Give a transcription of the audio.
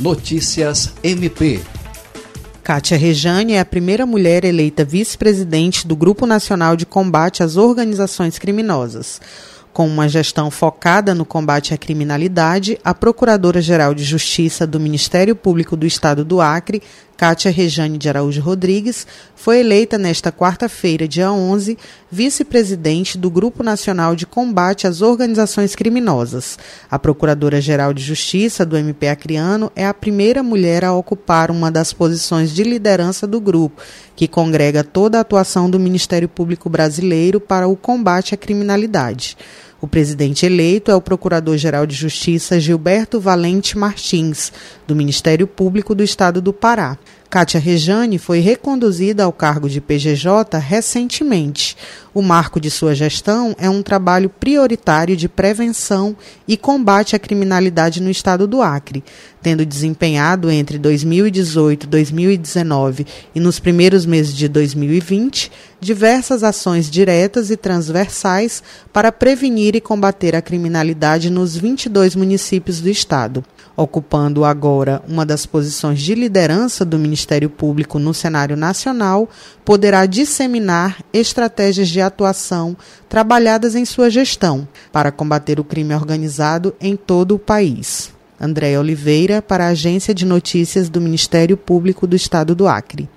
Notícias MP. Kátia Rejane é a primeira mulher eleita vice-presidente do Grupo Nacional de Combate às Organizações Criminosas. Com uma gestão focada no combate à criminalidade, a Procuradora-Geral de Justiça do Ministério Público do Estado do Acre, Cátia Rejane de Araújo Rodrigues, foi eleita nesta quarta-feira, dia 11, vice-presidente do Grupo Nacional de Combate às Organizações Criminosas. A Procuradora-Geral de Justiça do MP Acreano é a primeira mulher a ocupar uma das posições de liderança do grupo, que congrega toda a atuação do Ministério Público Brasileiro para o combate à criminalidade. O presidente eleito é o Procurador-Geral de Justiça Gilberto Valente Martins, do Ministério Público do Estado do Pará. Kátia Rejane foi reconduzida ao cargo de PGJ recentemente. O marco de sua gestão é um trabalho prioritário de prevenção e combate à criminalidade no estado do Acre, tendo desempenhado entre 2018 e 2019 e nos primeiros meses de 2020 diversas ações diretas e transversais para prevenir e combater a criminalidade nos 22 municípios do estado ocupando agora uma das posições de liderança do Ministério Público no cenário nacional, poderá disseminar estratégias de atuação trabalhadas em sua gestão para combater o crime organizado em todo o país. André Oliveira, para a Agência de Notícias do Ministério Público do Estado do Acre.